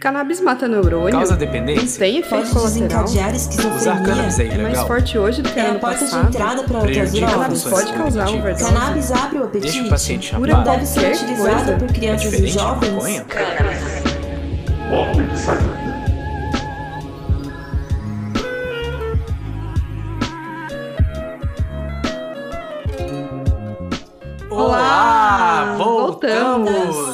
Cannabis mata neurônio? Causa dependência? Tem efeito Pode colateral? desencadear Usar cannabis esquizofrenia. é É mais ilegal? forte hoje do que É ano a porta de passado? entrada para outras Cannabis drogas. pode causar overdose? Cannabis abre o Deixa apetite. o paciente Cura chapado. Deve ser utilizada por É crianças e diferente de jovens. maconha? Olá! Voltamos! Voltamos!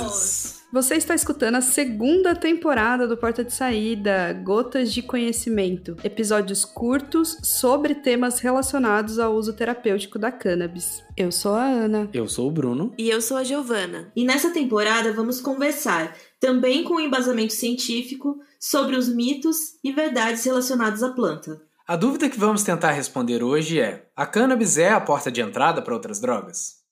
Você está escutando a segunda temporada do Porta de Saída, Gotas de Conhecimento. Episódios curtos sobre temas relacionados ao uso terapêutico da cannabis. Eu sou a Ana. Eu sou o Bruno. E eu sou a Giovana. E nessa temporada vamos conversar, também com embasamento científico, sobre os mitos e verdades relacionados à planta. A dúvida que vamos tentar responder hoje é: a cannabis é a porta de entrada para outras drogas?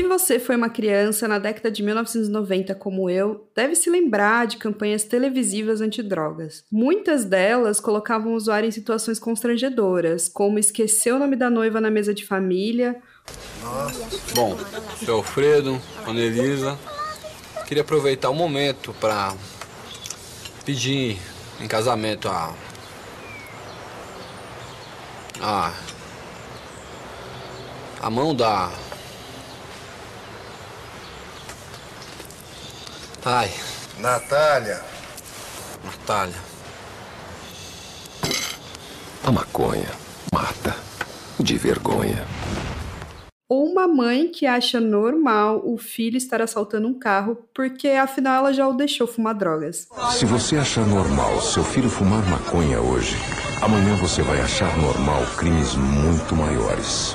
Se você foi uma criança na década de 1990 como eu, deve se lembrar de campanhas televisivas antidrogas. Muitas delas colocavam o usuário em situações constrangedoras, como esquecer o nome da noiva na mesa de família Bom, seu Alfredo, Ana Elisa, queria aproveitar o momento para pedir em casamento a. a. a mão da. Ai, Natália, Natália. a maconha mata de vergonha. Ou uma mãe que acha normal o filho estar assaltando um carro porque afinal ela já o deixou fumar drogas. Se você achar normal seu filho fumar maconha hoje, amanhã você vai achar normal crimes muito maiores.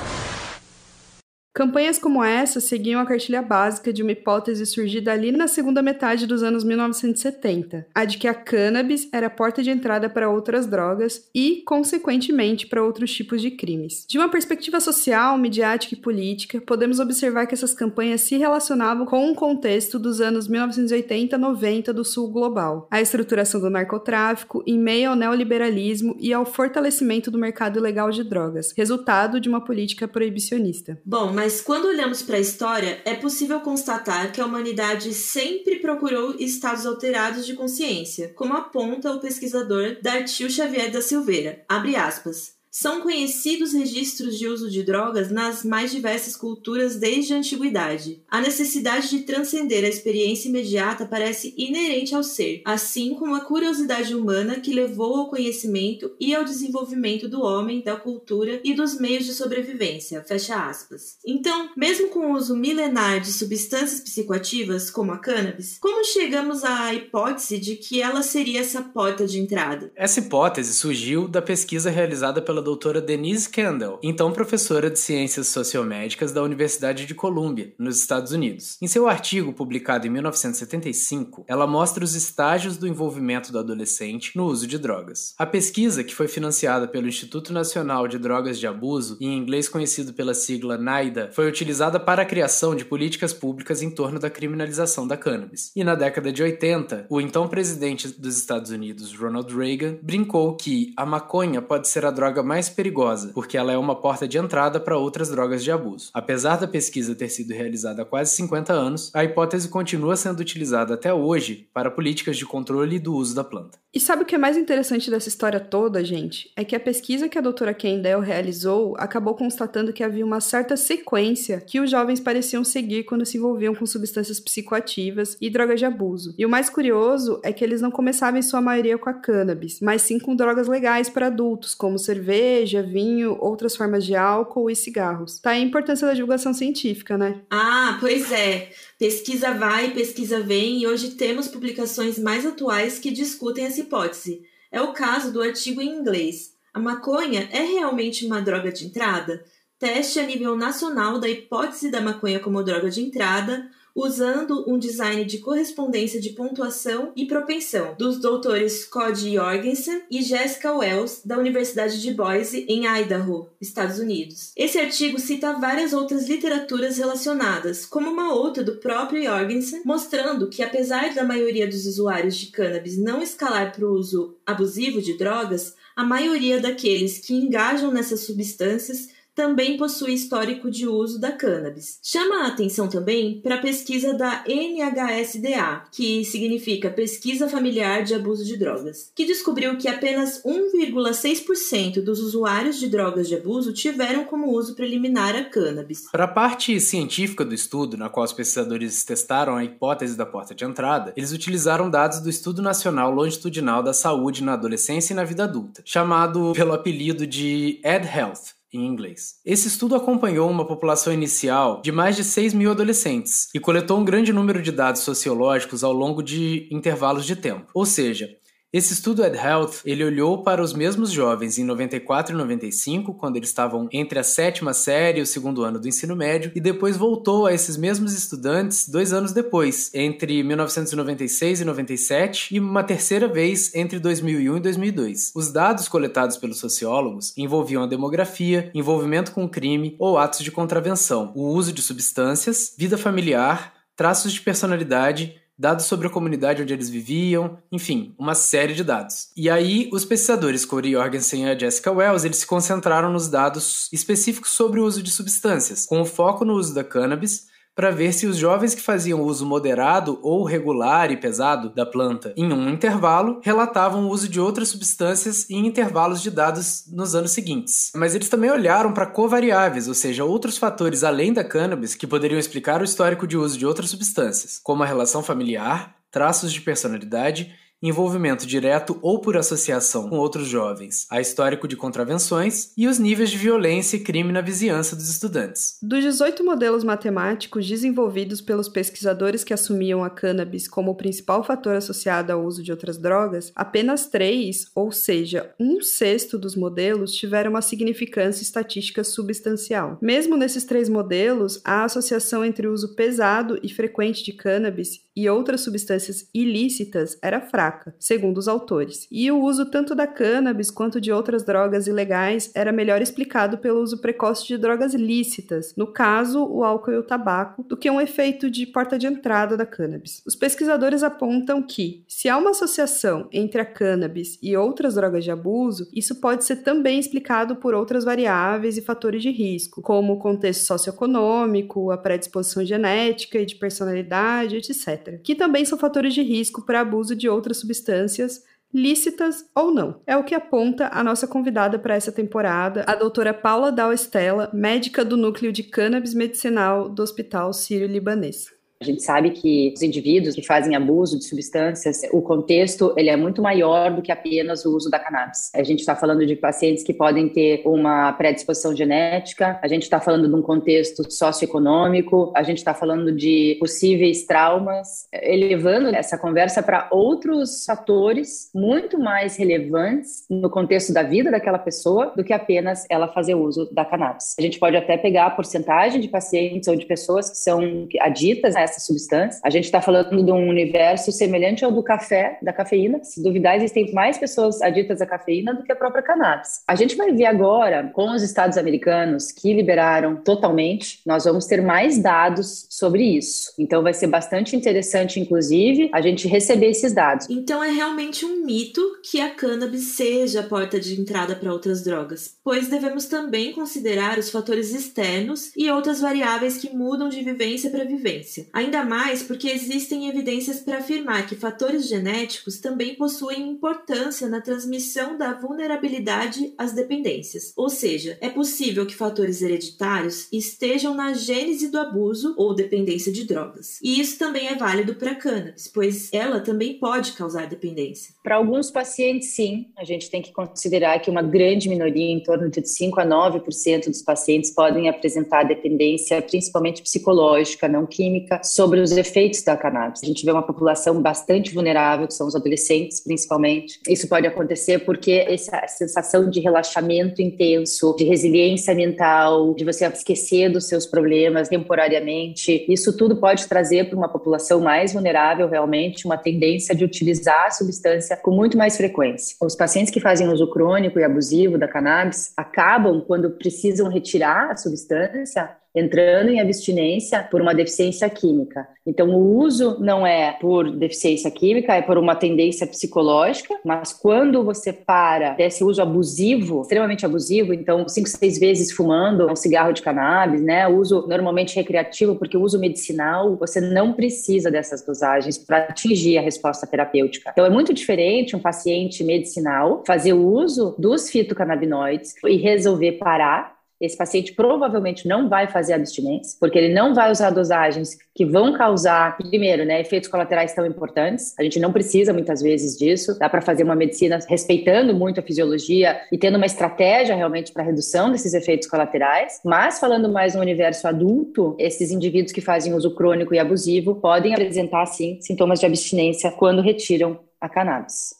Campanhas como essa seguiam a cartilha básica de uma hipótese surgida ali na segunda metade dos anos 1970, a de que a cannabis era porta de entrada para outras drogas e, consequentemente, para outros tipos de crimes. De uma perspectiva social, midiática e política, podemos observar que essas campanhas se relacionavam com um contexto dos anos 1980-90 do sul global, a estruturação do narcotráfico em meio ao neoliberalismo e ao fortalecimento do mercado ilegal de drogas, resultado de uma política proibicionista. Bom, mas quando olhamos para a história, é possível constatar que a humanidade sempre procurou estados alterados de consciência, como aponta o pesquisador Dartil Xavier da Silveira. Abre aspas. São conhecidos registros de uso de drogas nas mais diversas culturas desde a antiguidade. A necessidade de transcender a experiência imediata parece inerente ao ser, assim como a curiosidade humana que levou ao conhecimento e ao desenvolvimento do homem, da cultura e dos meios de sobrevivência. Fecha aspas. Então, mesmo com o uso milenar de substâncias psicoativas, como a cannabis, como chegamos à hipótese de que ela seria essa porta de entrada? Essa hipótese surgiu da pesquisa realizada pela doutora Denise Kendall, então professora de Ciências Sociomédicas da Universidade de Columbia, nos Estados Unidos. Em seu artigo publicado em 1975, ela mostra os estágios do envolvimento do adolescente no uso de drogas. A pesquisa, que foi financiada pelo Instituto Nacional de Drogas de Abuso, em inglês conhecido pela sigla NIDA, foi utilizada para a criação de políticas públicas em torno da criminalização da cannabis. E na década de 80, o então presidente dos Estados Unidos, Ronald Reagan, brincou que a maconha pode ser a droga mais perigosa, porque ela é uma porta de entrada para outras drogas de abuso. Apesar da pesquisa ter sido realizada há quase 50 anos, a hipótese continua sendo utilizada até hoje para políticas de controle do uso da planta. E sabe o que é mais interessante dessa história toda, gente? É que a pesquisa que a doutora Kendall realizou acabou constatando que havia uma certa sequência que os jovens pareciam seguir quando se envolviam com substâncias psicoativas e drogas de abuso. E o mais curioso é que eles não começavam em sua maioria com a cannabis, mas sim com drogas legais para adultos, como cerveja, vinho, outras formas de álcool e cigarros. Tá aí a importância da divulgação científica, né? Ah, pois é. Pesquisa vai, pesquisa vem, e hoje temos publicações mais atuais que discutem essa hipótese. É o caso do artigo em inglês. A maconha é realmente uma droga de entrada? Teste a nível nacional da hipótese da maconha como droga de entrada, usando um design de correspondência de pontuação e propensão dos doutores Cody Jorgensen e Jessica Wells da Universidade de Boise em Idaho, Estados Unidos. Esse artigo cita várias outras literaturas relacionadas, como uma outra do próprio Jorgensen, mostrando que apesar da maioria dos usuários de cannabis não escalar para o uso abusivo de drogas, a maioria daqueles que engajam nessas substâncias também possui histórico de uso da cannabis. Chama a atenção também para a pesquisa da NHSDA, que significa Pesquisa Familiar de Abuso de Drogas, que descobriu que apenas 1,6% dos usuários de drogas de abuso tiveram como uso preliminar a cannabis. Para a parte científica do estudo, na qual os pesquisadores testaram a hipótese da porta de entrada, eles utilizaram dados do Estudo Nacional Longitudinal da Saúde na Adolescência e na Vida Adulta, chamado pelo apelido de EdHealth em inglês. Esse estudo acompanhou uma população inicial de mais de 6 mil adolescentes e coletou um grande número de dados sociológicos ao longo de intervalos de tempo. Ou seja, esse estudo EdHealth, ele olhou para os mesmos jovens em 94 e 95, quando eles estavam entre a sétima série e o segundo ano do ensino médio, e depois voltou a esses mesmos estudantes dois anos depois, entre 1996 e 97, e uma terceira vez entre 2001 e 2002. Os dados coletados pelos sociólogos envolviam a demografia, envolvimento com crime ou atos de contravenção, o uso de substâncias, vida familiar, traços de personalidade, dados sobre a comunidade onde eles viviam, enfim, uma série de dados. E aí, os pesquisadores Corey Jorgensen e Jessica Wells, eles se concentraram nos dados específicos sobre o uso de substâncias, com foco no uso da cannabis, para ver se os jovens que faziam uso moderado ou regular e pesado da planta em um intervalo relatavam o uso de outras substâncias em intervalos de dados nos anos seguintes. Mas eles também olharam para covariáveis, ou seja, outros fatores além da cannabis que poderiam explicar o histórico de uso de outras substâncias, como a relação familiar, traços de personalidade envolvimento direto ou por associação com outros jovens, a histórico de contravenções e os níveis de violência e crime na vizinhança dos estudantes. Dos 18 modelos matemáticos desenvolvidos pelos pesquisadores que assumiam a cannabis como o principal fator associado ao uso de outras drogas, apenas três, ou seja, um sexto dos modelos, tiveram uma significância estatística substancial. Mesmo nesses três modelos, a associação entre o uso pesado e frequente de cannabis e outras substâncias ilícitas era fraca, segundo os autores. E o uso tanto da cannabis quanto de outras drogas ilegais era melhor explicado pelo uso precoce de drogas lícitas, no caso, o álcool e o tabaco, do que um efeito de porta de entrada da cannabis. Os pesquisadores apontam que, se há uma associação entre a cannabis e outras drogas de abuso, isso pode ser também explicado por outras variáveis e fatores de risco, como o contexto socioeconômico, a predisposição genética e de personalidade, etc que também são fatores de risco para abuso de outras substâncias lícitas ou não. É o que aponta a nossa convidada para essa temporada, a doutora Paula Dal Estela, médica do núcleo de cannabis medicinal do Hospital Sírio-Libanês. A gente sabe que os indivíduos que fazem abuso de substâncias, o contexto ele é muito maior do que apenas o uso da cannabis. A gente está falando de pacientes que podem ter uma predisposição genética, a gente está falando de um contexto socioeconômico, a gente está falando de possíveis traumas, elevando essa conversa para outros fatores muito mais relevantes no contexto da vida daquela pessoa do que apenas ela fazer uso da cannabis. A gente pode até pegar a porcentagem de pacientes ou de pessoas que são aditas a essa substância. A gente está falando de um universo semelhante ao do café, da cafeína. Se duvidar, existem mais pessoas aditas à cafeína do que a própria cannabis. A gente vai ver agora, com os Estados americanos que liberaram totalmente, nós vamos ter mais dados sobre isso. Então vai ser bastante interessante, inclusive, a gente receber esses dados. Então é realmente um mito que a cannabis seja a porta de entrada para outras drogas, pois devemos também considerar os fatores externos e outras variáveis que mudam de vivência para vivência. Ainda mais porque existem evidências para afirmar que fatores genéticos também possuem importância na transmissão da vulnerabilidade às dependências. Ou seja, é possível que fatores hereditários estejam na gênese do abuso ou dependência de drogas. E isso também é válido para cannabis, pois ela também pode causar dependência. Para alguns pacientes, sim. A gente tem que considerar que uma grande minoria, em torno de 5 a 9% dos pacientes, podem apresentar dependência, principalmente psicológica, não química, sobre os efeitos da cannabis. A gente vê uma população bastante vulnerável, que são os adolescentes, principalmente. Isso pode acontecer porque essa sensação de relaxamento intenso, de resiliência mental, de você esquecer dos seus problemas temporariamente, isso tudo pode trazer para uma população mais vulnerável, realmente, uma tendência de utilizar a substância com muito mais frequência. Os pacientes que fazem uso crônico e abusivo da cannabis acabam, quando precisam retirar a substância, entrando em abstinência por uma deficiência química. Então, o uso não é por deficiência química, é por uma tendência psicológica, mas quando você para desse uso abusivo, extremamente abusivo, então, cinco, seis vezes fumando um cigarro de cannabis, né? Uso normalmente recreativo, porque o uso medicinal, você não precisa dessas dosagens para atingir a resposta terapêutica. Então, é muito diferente um paciente medicinal fazer o uso dos fitocannabinoides e resolver parar esse paciente provavelmente não vai fazer abstinência, porque ele não vai usar dosagens que vão causar, primeiro, né, efeitos colaterais tão importantes. A gente não precisa muitas vezes disso. Dá para fazer uma medicina respeitando muito a fisiologia e tendo uma estratégia realmente para redução desses efeitos colaterais. Mas falando mais no universo adulto, esses indivíduos que fazem uso crônico e abusivo podem apresentar sim sintomas de abstinência quando retiram a cannabis.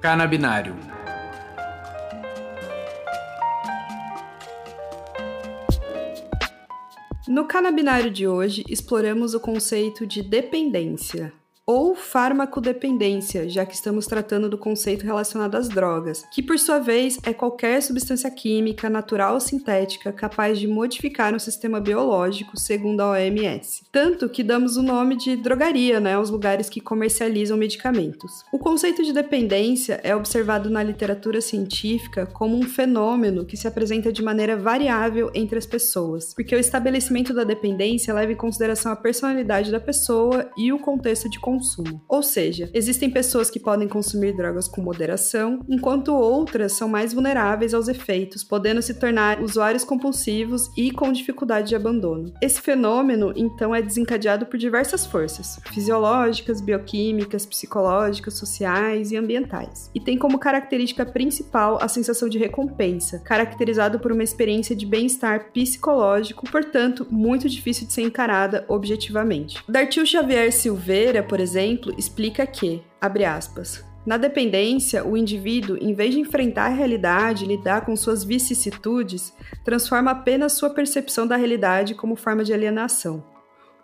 Canabinário No canabinário de hoje, exploramos o conceito de dependência ou farmacodependência, já que estamos tratando do conceito relacionado às drogas, que por sua vez é qualquer substância química, natural ou sintética capaz de modificar um sistema biológico, segundo a OMS. Tanto que damos o nome de drogaria, né, aos lugares que comercializam medicamentos. O conceito de dependência é observado na literatura científica como um fenômeno que se apresenta de maneira variável entre as pessoas, porque o estabelecimento da dependência leva em consideração a personalidade da pessoa e o contexto de consumo. Ou seja, existem pessoas que podem consumir drogas com moderação, enquanto outras são mais vulneráveis aos efeitos, podendo se tornar usuários compulsivos e com dificuldade de abandono. Esse fenômeno, então, é desencadeado por diversas forças fisiológicas, bioquímicas, psicológicas, sociais e ambientais, e tem como característica principal a sensação de recompensa, caracterizado por uma experiência de bem-estar psicológico, portanto, muito difícil de ser encarada objetivamente. Dartil Xavier Silveira, por exemplo, exemplo, explica que, abre aspas, na dependência, o indivíduo, em vez de enfrentar a realidade e lidar com suas vicissitudes, transforma apenas sua percepção da realidade como forma de alienação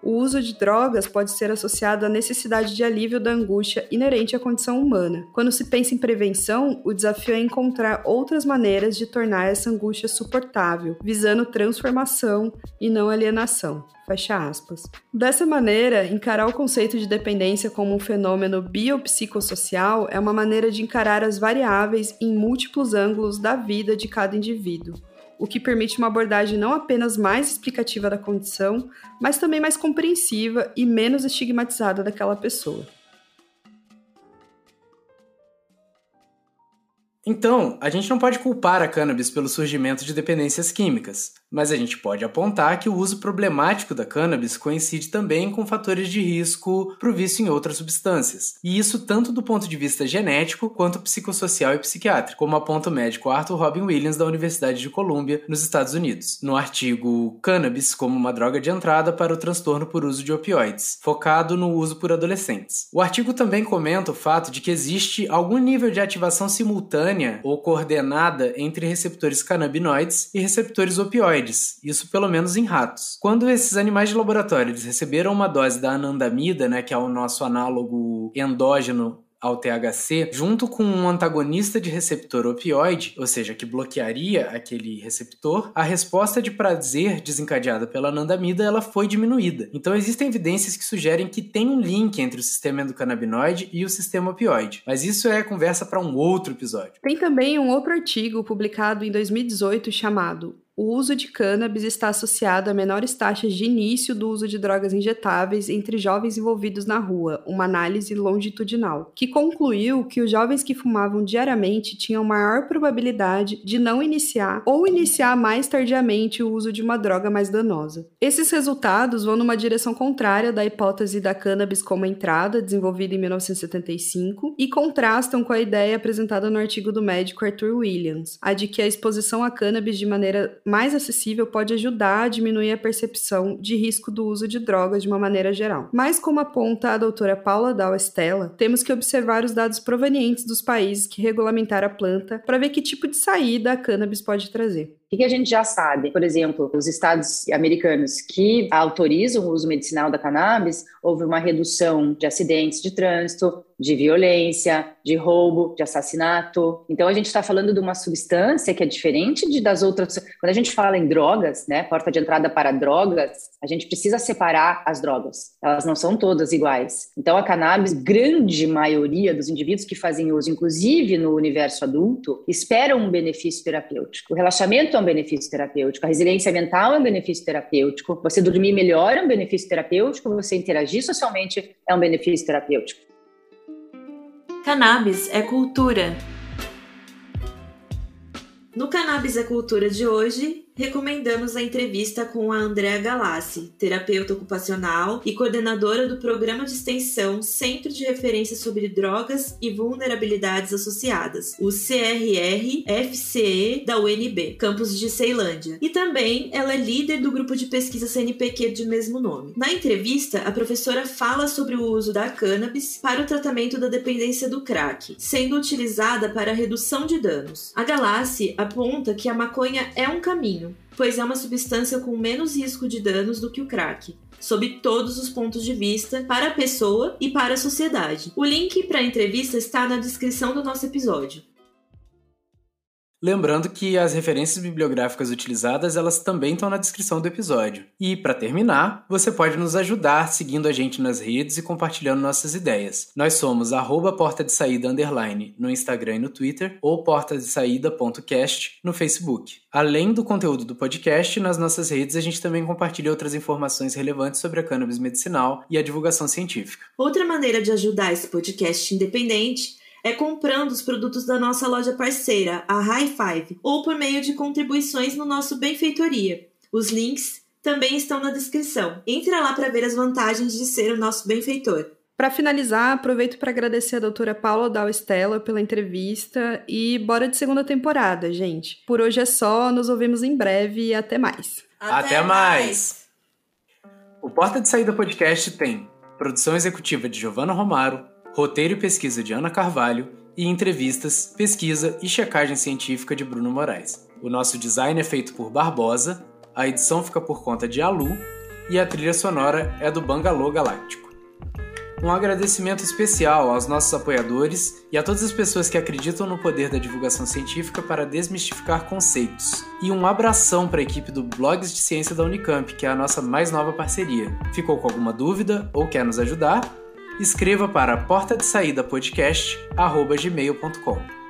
o uso de drogas pode ser associado à necessidade de alívio da angústia inerente à condição humana. Quando se pensa em prevenção, o desafio é encontrar outras maneiras de tornar essa angústia suportável, visando transformação e não alienação. Fecha aspas. Dessa maneira, encarar o conceito de dependência como um fenômeno biopsicossocial é uma maneira de encarar as variáveis em múltiplos ângulos da vida de cada indivíduo o que permite uma abordagem não apenas mais explicativa da condição, mas também mais compreensiva e menos estigmatizada daquela pessoa. Então, a gente não pode culpar a cannabis pelo surgimento de dependências químicas, mas a gente pode apontar que o uso problemático da cannabis coincide também com fatores de risco para o vício em outras substâncias, e isso tanto do ponto de vista genético quanto psicossocial e psiquiátrico, como aponta o médico Arthur Robin Williams da Universidade de Colômbia, nos Estados Unidos, no artigo Cannabis como uma droga de entrada para o transtorno por uso de opioides, focado no uso por adolescentes. O artigo também comenta o fato de que existe algum nível de ativação simultânea ou coordenada entre receptores canabinoides e receptores opioides isso pelo menos em ratos. Quando esses animais de laboratório receberam uma dose da anandamida, né, que é o nosso análogo endógeno ao THC, junto com um antagonista de receptor opioide, ou seja, que bloquearia aquele receptor, a resposta de prazer desencadeada pela anandamida ela foi diminuída. Então existem evidências que sugerem que tem um link entre o sistema endocannabinoide e o sistema opioide. Mas isso é conversa para um outro episódio. Tem também um outro artigo publicado em 2018 chamado o uso de cannabis está associado a menores taxas de início do uso de drogas injetáveis entre jovens envolvidos na rua, uma análise longitudinal, que concluiu que os jovens que fumavam diariamente tinham maior probabilidade de não iniciar ou iniciar mais tardiamente o uso de uma droga mais danosa. Esses resultados vão numa direção contrária da hipótese da cannabis como entrada, desenvolvida em 1975, e contrastam com a ideia apresentada no artigo do médico Arthur Williams, a de que a exposição a cannabis de maneira mais acessível pode ajudar a diminuir a percepção de risco do uso de drogas de uma maneira geral. Mas, como aponta a doutora Paula Dal Estela, temos que observar os dados provenientes dos países que regulamentaram a planta para ver que tipo de saída a cannabis pode trazer. O que a gente já sabe? Por exemplo, os estados americanos que autorizam o uso medicinal da cannabis, houve uma redução de acidentes de trânsito, de violência, de roubo, de assassinato. Então a gente está falando de uma substância que é diferente de das outras. Quando a gente fala em drogas, né, porta de entrada para drogas, a gente precisa separar as drogas. Elas não são todas iguais. Então a cannabis, grande maioria dos indivíduos que fazem uso, inclusive no universo adulto, esperam um benefício terapêutico. O relaxamento um benefício terapêutico, a resiliência mental é um benefício terapêutico, você dormir melhor é um benefício terapêutico, você interagir socialmente é um benefício terapêutico. Cannabis é cultura. No Cannabis é Cultura de hoje, recomendamos a entrevista com a Andrea Galassi, terapeuta ocupacional e coordenadora do programa de extensão Centro de Referência sobre Drogas e Vulnerabilidades Associadas, o CRR-FCE da UNB, campus de Ceilândia. E também ela é líder do grupo de pesquisa CNPq de mesmo nome. Na entrevista, a professora fala sobre o uso da cannabis para o tratamento da dependência do crack, sendo utilizada para a redução de danos. A Galassi aponta que a maconha é um caminho pois é uma substância com menos risco de danos do que o crack, sob todos os pontos de vista, para a pessoa e para a sociedade. O link para a entrevista está na descrição do nosso episódio. Lembrando que as referências bibliográficas utilizadas, elas também estão na descrição do episódio. E para terminar, você pode nos ajudar seguindo a gente nas redes e compartilhando nossas ideias. Nós somos porta de saída underline no Instagram e no Twitter ou porta de saída.cast no Facebook. Além do conteúdo do podcast, nas nossas redes a gente também compartilha outras informações relevantes sobre a cannabis medicinal e a divulgação científica. Outra maneira de ajudar esse podcast independente é comprando os produtos da nossa loja parceira, a High Five, ou por meio de contribuições no nosso Benfeitoria. Os links também estão na descrição. Entra lá para ver as vantagens de ser o nosso benfeitor. Para finalizar, aproveito para agradecer a doutora Paula Dal Stella pela entrevista e bora de segunda temporada, gente. Por hoje é só, nos ouvimos em breve e até mais. Até, até mais. O Porta de Saída Podcast tem produção executiva de Giovanna Romaro, roteiro e pesquisa de Ana Carvalho e entrevistas, pesquisa e checagem científica de Bruno Moraes. O nosso design é feito por Barbosa, a edição fica por conta de Alu e a trilha sonora é do Bangalô Galáctico. Um agradecimento especial aos nossos apoiadores e a todas as pessoas que acreditam no poder da divulgação científica para desmistificar conceitos. E um abração para a equipe do Blogs de Ciência da Unicamp, que é a nossa mais nova parceria. Ficou com alguma dúvida ou quer nos ajudar? Escreva para porta de saída podcast@gmail.com.